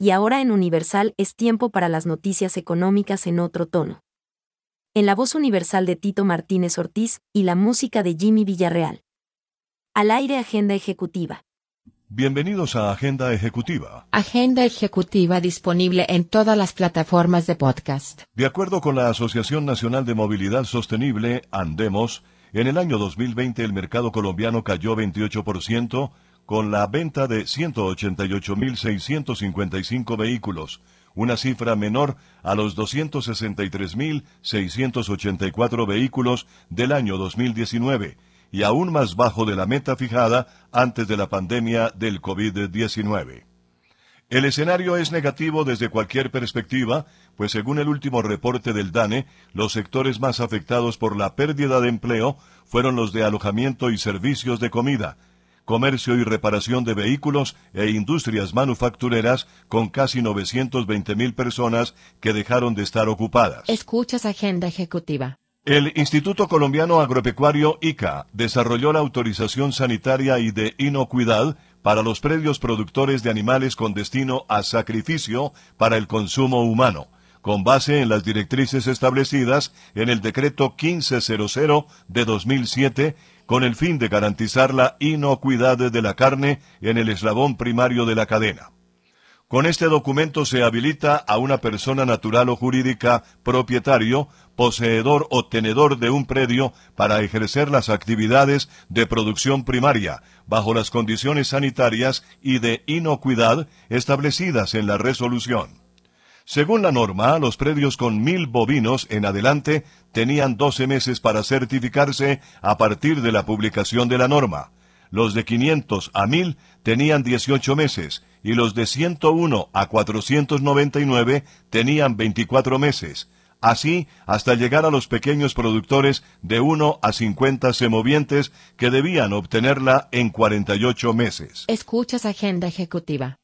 y ahora en Universal es tiempo para las noticias económicas en otro tono. En la voz universal de Tito Martínez Ortiz y la música de Jimmy Villarreal. Al aire Agenda Ejecutiva. Bienvenidos a Agenda Ejecutiva. Agenda Ejecutiva disponible en todas las plataformas de podcast. De acuerdo con la Asociación Nacional de Movilidad Sostenible, Andemos, en el año 2020 el mercado colombiano cayó 28%, con la venta de 188.655 vehículos, una cifra menor a los 263.684 vehículos del año 2019 y aún más bajo de la meta fijada antes de la pandemia del COVID-19. El escenario es negativo desde cualquier perspectiva, pues según el último reporte del DANE, los sectores más afectados por la pérdida de empleo fueron los de alojamiento y servicios de comida, comercio y reparación de vehículos e industrias manufactureras con casi 920 mil personas que dejaron de estar ocupadas. Escuchas Agenda Ejecutiva. El Instituto Colombiano Agropecuario ICA desarrolló la autorización sanitaria y de inocuidad para los predios productores de animales con destino a sacrificio para el consumo humano, con base en las directrices establecidas en el decreto 1500 de 2007 con el fin de garantizar la inocuidad de la carne en el eslabón primario de la cadena. Con este documento se habilita a una persona natural o jurídica propietario, poseedor o tenedor de un predio para ejercer las actividades de producción primaria, bajo las condiciones sanitarias y de inocuidad establecidas en la resolución. Según la norma, los predios con mil bovinos en adelante tenían 12 meses para certificarse a partir de la publicación de la norma. Los de 500 a 1000 tenían 18 meses y los de 101 a 499 tenían 24 meses. Así hasta llegar a los pequeños productores de 1 a 50 semovientes que debían obtenerla en 48 meses. Escuchas Agenda Ejecutiva.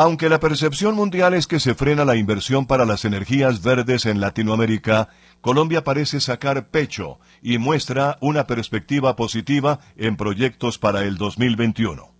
Aunque la percepción mundial es que se frena la inversión para las energías verdes en Latinoamérica, Colombia parece sacar pecho y muestra una perspectiva positiva en proyectos para el 2021.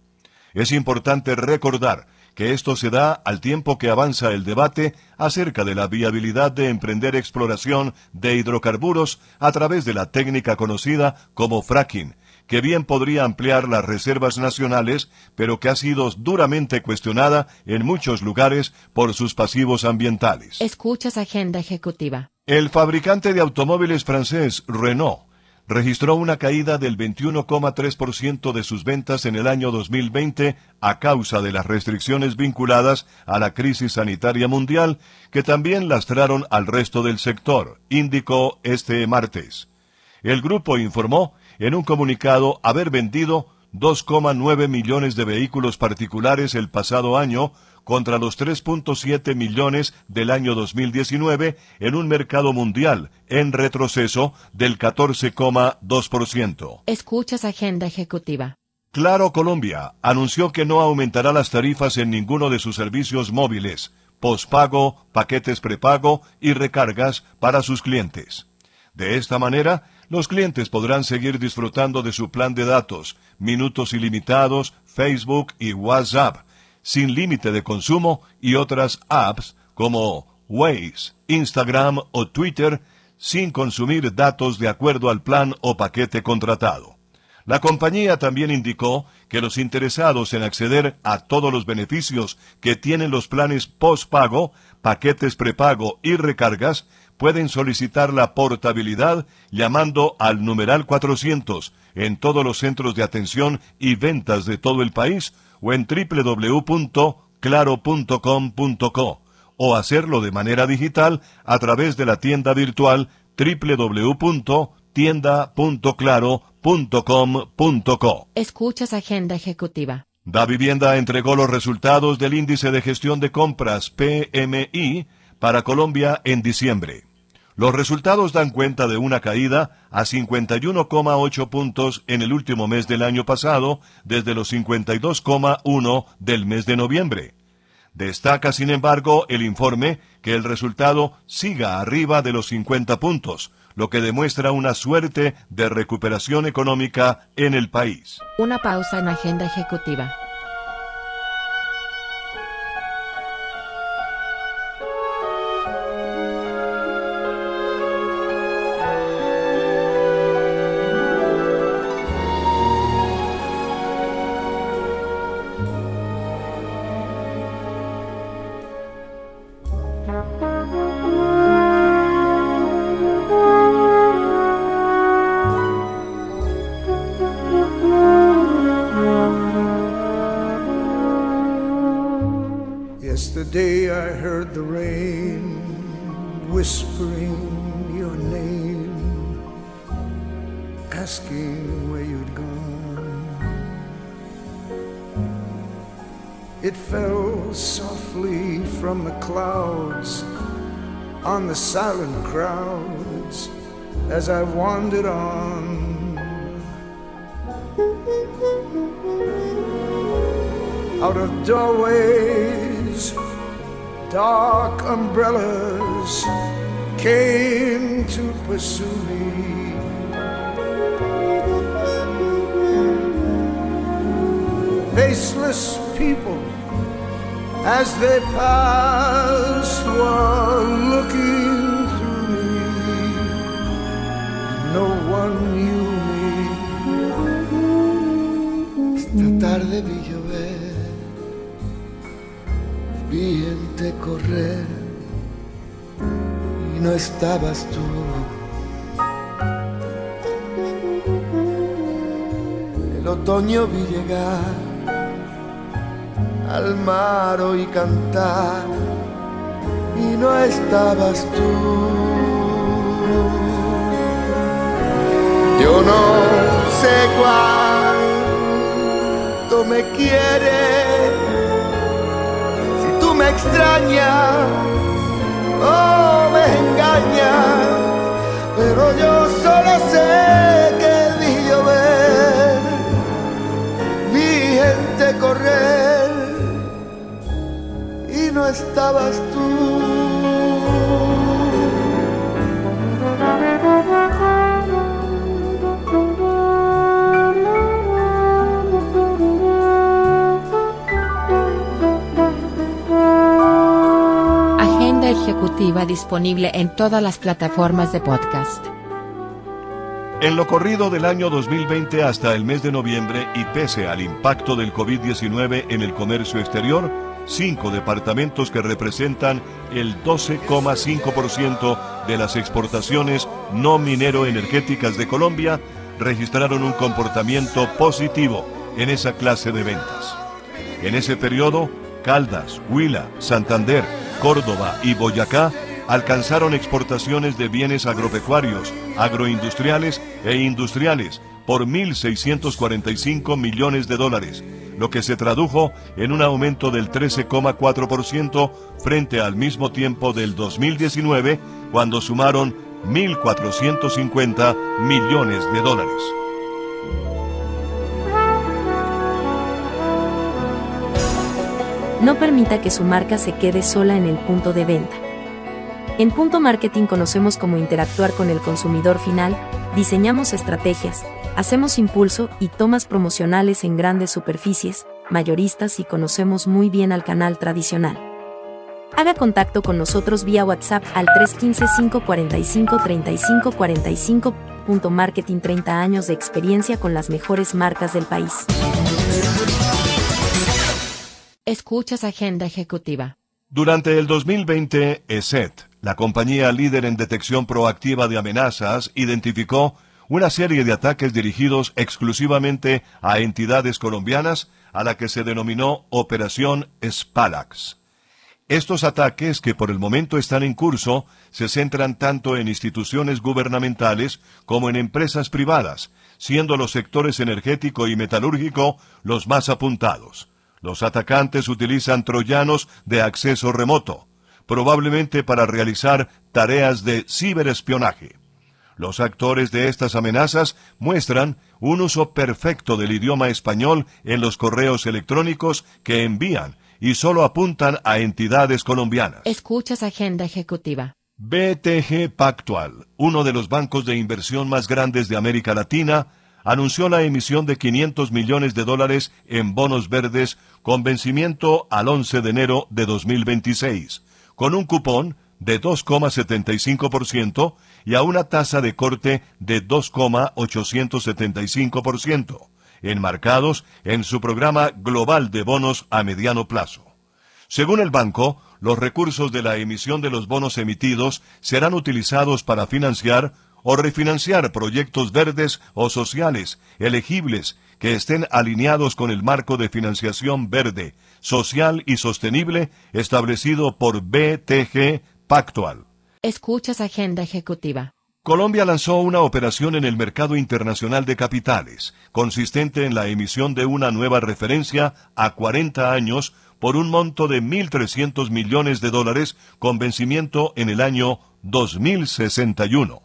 Es importante recordar que esto se da al tiempo que avanza el debate acerca de la viabilidad de emprender exploración de hidrocarburos a través de la técnica conocida como fracking, que bien podría ampliar las reservas nacionales, pero que ha sido duramente cuestionada en muchos lugares por sus pasivos ambientales. Escuchas Agenda Ejecutiva. El fabricante de automóviles francés Renault registró una caída del 21,3% de sus ventas en el año 2020 a causa de las restricciones vinculadas a la crisis sanitaria mundial que también lastraron al resto del sector, indicó este martes. El grupo informó en un comunicado haber vendido 2,9 millones de vehículos particulares el pasado año contra los 3.7 millones del año 2019 en un mercado mundial en retroceso del 14,2%. Escuchas Agenda Ejecutiva. Claro Colombia anunció que no aumentará las tarifas en ninguno de sus servicios móviles, pospago, paquetes prepago y recargas para sus clientes. De esta manera, los clientes podrán seguir disfrutando de su plan de datos, minutos ilimitados, Facebook y WhatsApp, sin límite de consumo y otras apps como Waze, Instagram o Twitter, sin consumir datos de acuerdo al plan o paquete contratado. La compañía también indicó que los interesados en acceder a todos los beneficios que tienen los planes postpago, paquetes prepago y recargas pueden solicitar la portabilidad llamando al numeral 400 en todos los centros de atención y ventas de todo el país o en www.claro.com.co o hacerlo de manera digital a través de la tienda virtual www.tienda.claro.com.co. Escuchas Agenda Ejecutiva. Da Vivienda entregó los resultados del índice de gestión de compras PMI para Colombia en diciembre. Los resultados dan cuenta de una caída a 51,8 puntos en el último mes del año pasado, desde los 52,1 del mes de noviembre. Destaca, sin embargo, el informe que el resultado siga arriba de los 50 puntos, lo que demuestra una suerte de recuperación económica en el país. Una pausa en Agenda Ejecutiva. On the silent crowds as I wandered on. Out of doorways, dark umbrellas came to pursue me. Faceless people, as they passed, were looking through me. No one knew me. Esta tarde vi llover, vi gente correr y no estabas tú. El otoño vi llegar al mar oí cantar y no estabas tú. Yo no sé cuánto me quieres, si tú me extrañas o me engañas, pero yo solo sé que vi llover, vi gente correr no estabas tú. Agenda ejecutiva disponible en todas las plataformas de podcast. En lo corrido del año 2020 hasta el mes de noviembre y pese al impacto del COVID-19 en el comercio exterior, cinco departamentos que representan el 12,5% de las exportaciones no minero-energéticas de Colombia registraron un comportamiento positivo en esa clase de ventas. En ese periodo, Caldas, Huila, Santander, Córdoba y Boyacá alcanzaron exportaciones de bienes agropecuarios, agroindustriales e industriales por 1.645 millones de dólares, lo que se tradujo en un aumento del 13,4% frente al mismo tiempo del 2019, cuando sumaron 1.450 millones de dólares. No permita que su marca se quede sola en el punto de venta. En Punto Marketing conocemos cómo interactuar con el consumidor final, diseñamos estrategias, hacemos impulso y tomas promocionales en grandes superficies, mayoristas y conocemos muy bien al canal tradicional. Haga contacto con nosotros vía WhatsApp al 315-545-3545. Punto Marketing 30 años de experiencia con las mejores marcas del país. Escuchas Agenda Ejecutiva. Durante el 2020, ESET, la compañía líder en detección proactiva de amenazas, identificó una serie de ataques dirigidos exclusivamente a entidades colombianas a la que se denominó Operación Spalax. Estos ataques, que por el momento están en curso, se centran tanto en instituciones gubernamentales como en empresas privadas, siendo los sectores energético y metalúrgico los más apuntados. Los atacantes utilizan troyanos de acceso remoto, probablemente para realizar tareas de ciberespionaje. Los actores de estas amenazas muestran un uso perfecto del idioma español en los correos electrónicos que envían y solo apuntan a entidades colombianas. Escuchas Agenda Ejecutiva. BTG Pactual, uno de los bancos de inversión más grandes de América Latina, anunció la emisión de 500 millones de dólares en bonos verdes con vencimiento al 11 de enero de 2026, con un cupón de 2,75% y a una tasa de corte de 2,875%, enmarcados en su programa global de bonos a mediano plazo. Según el banco, los recursos de la emisión de los bonos emitidos serán utilizados para financiar o refinanciar proyectos verdes o sociales elegibles que estén alineados con el marco de financiación verde, social y sostenible establecido por BTG Pactual. Escuchas Agenda Ejecutiva. Colombia lanzó una operación en el mercado internacional de capitales, consistente en la emisión de una nueva referencia a 40 años por un monto de 1.300 millones de dólares con vencimiento en el año 2061.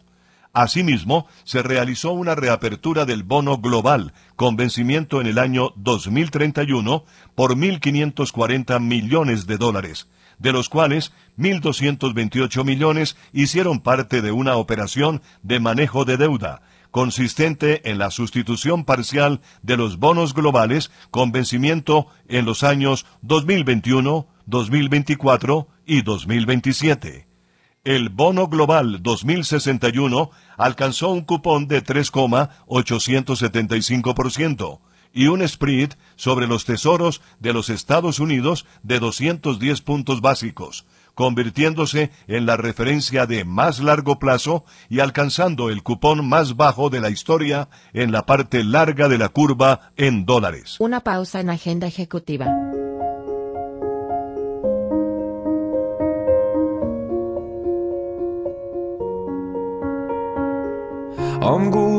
Asimismo, se realizó una reapertura del bono global con vencimiento en el año 2031 por 1.540 millones de dólares, de los cuales 1.228 millones hicieron parte de una operación de manejo de deuda, consistente en la sustitución parcial de los bonos globales con vencimiento en los años 2021, 2024 y 2027 el bono global 2061 alcanzó un cupón de 3,875% y un spread sobre los tesoros de los Estados Unidos de 210 puntos básicos, convirtiéndose en la referencia de más largo plazo y alcanzando el cupón más bajo de la historia en la parte larga de la curva en dólares. Una pausa en agenda ejecutiva. I'm going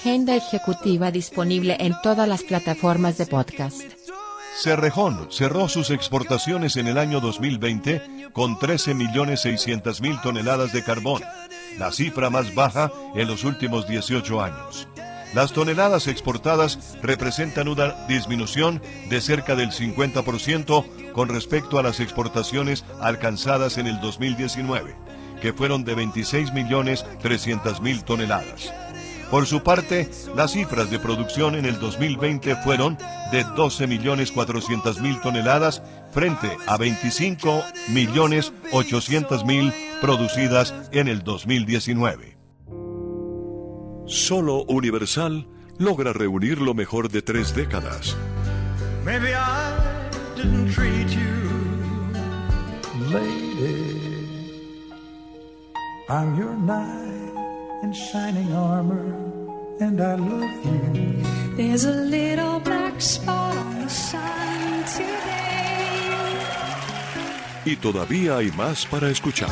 Agenda ejecutiva disponible en todas las plataformas de podcast. Cerrejón cerró sus exportaciones en el año 2020 con 13.600.000 toneladas de carbón, la cifra más baja en los últimos 18 años. Las toneladas exportadas representan una disminución de cerca del 50% con respecto a las exportaciones alcanzadas en el 2019, que fueron de 26.300.000 toneladas. Por su parte, las cifras de producción en el 2020 fueron de 12.400.000 toneladas frente a 25.800.000 producidas en el 2019. Solo Universal logra reunir lo mejor de tres décadas. Maybe I didn't treat you Lady, I'm your knight in shining armor, and I love you. There's a little black spot on the sun today. Y todavía hay más para escuchar.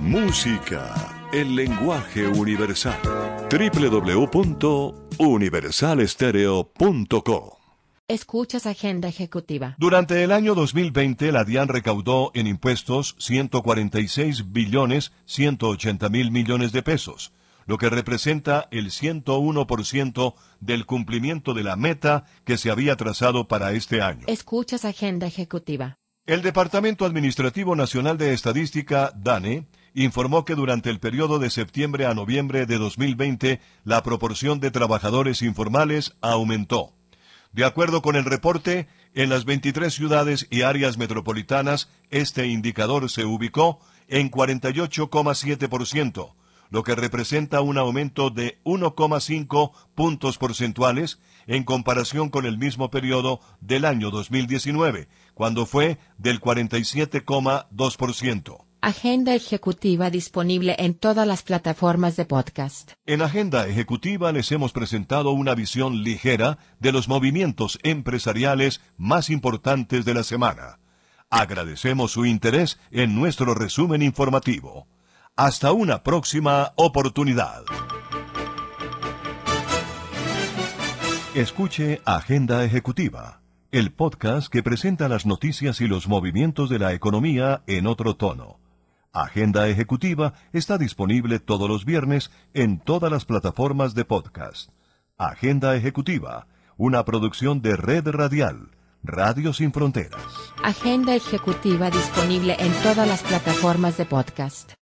Música, el lenguaje universal. www.universalstereo.co Escuchas Agenda Ejecutiva. Durante el año 2020, la DIAN recaudó en impuestos 146 billones 180 mil millones de pesos, lo que representa el 101% del cumplimiento de la meta que se había trazado para este año. Escuchas Agenda Ejecutiva. El Departamento Administrativo Nacional de Estadística, DANE, informó que durante el periodo de septiembre a noviembre de 2020, la proporción de trabajadores informales aumentó. De acuerdo con el reporte, en las 23 ciudades y áreas metropolitanas, este indicador se ubicó en 48,7%, lo que representa un aumento de 1,5 puntos porcentuales en comparación con el mismo periodo del año 2019, cuando fue del 47,2%. Agenda Ejecutiva disponible en todas las plataformas de podcast. En Agenda Ejecutiva les hemos presentado una visión ligera de los movimientos empresariales más importantes de la semana. Agradecemos su interés en nuestro resumen informativo. Hasta una próxima oportunidad. Escuche Agenda Ejecutiva, el podcast que presenta las noticias y los movimientos de la economía en otro tono. Agenda Ejecutiva está disponible todos los viernes en todas las plataformas de podcast. Agenda Ejecutiva, una producción de Red Radial, Radio Sin Fronteras. Agenda Ejecutiva disponible en todas las plataformas de podcast.